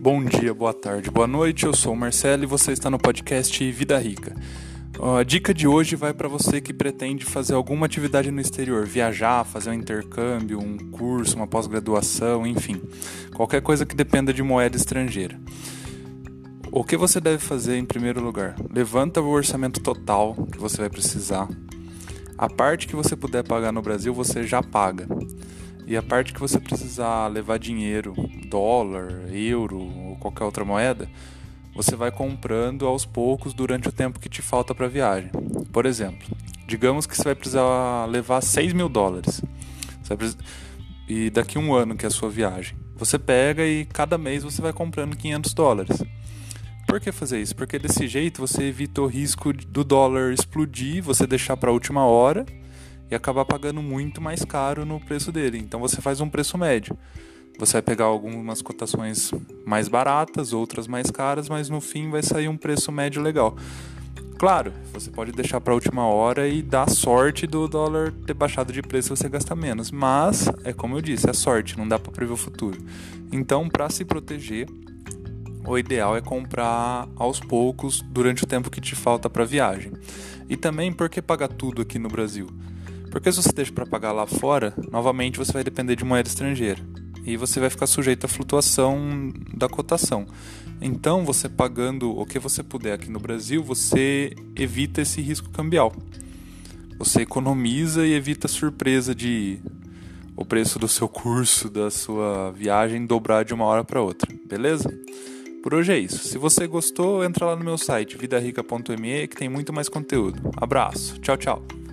Bom dia, boa tarde, boa noite. Eu sou o Marcelo e você está no podcast Vida Rica. A dica de hoje vai para você que pretende fazer alguma atividade no exterior, viajar, fazer um intercâmbio, um curso, uma pós-graduação, enfim, qualquer coisa que dependa de moeda estrangeira. O que você deve fazer em primeiro lugar? Levanta o orçamento total que você vai precisar. A parte que você puder pagar no Brasil, você já paga. E a parte que você precisar levar dinheiro, dólar, euro ou qualquer outra moeda, você vai comprando aos poucos durante o tempo que te falta para a viagem. Por exemplo, digamos que você vai precisar levar 6 mil dólares. E daqui um ano que é a sua viagem. Você pega e cada mês você vai comprando 500 dólares. Por que fazer isso? Porque desse jeito você evita o risco do dólar explodir, você deixar para a última hora e acabar pagando muito mais caro no preço dele. Então você faz um preço médio. Você vai pegar algumas cotações mais baratas, outras mais caras, mas no fim vai sair um preço médio legal. Claro, você pode deixar para a última hora e dar sorte do dólar ter baixado de preço e você gastar menos, mas é como eu disse, é sorte, não dá para prever o futuro. Então, para se proteger, o ideal é comprar aos poucos durante o tempo que te falta para a viagem. E também porque pagar tudo aqui no Brasil? Porque se você deixa para pagar lá fora, novamente você vai depender de moeda estrangeira e você vai ficar sujeito à flutuação da cotação. Então, você pagando o que você puder aqui no Brasil, você evita esse risco cambial. Você economiza e evita a surpresa de o preço do seu curso, da sua viagem dobrar de uma hora para outra, beleza? Por hoje é isso. Se você gostou, entra lá no meu site vidarica.me que tem muito mais conteúdo. Abraço. Tchau, tchau.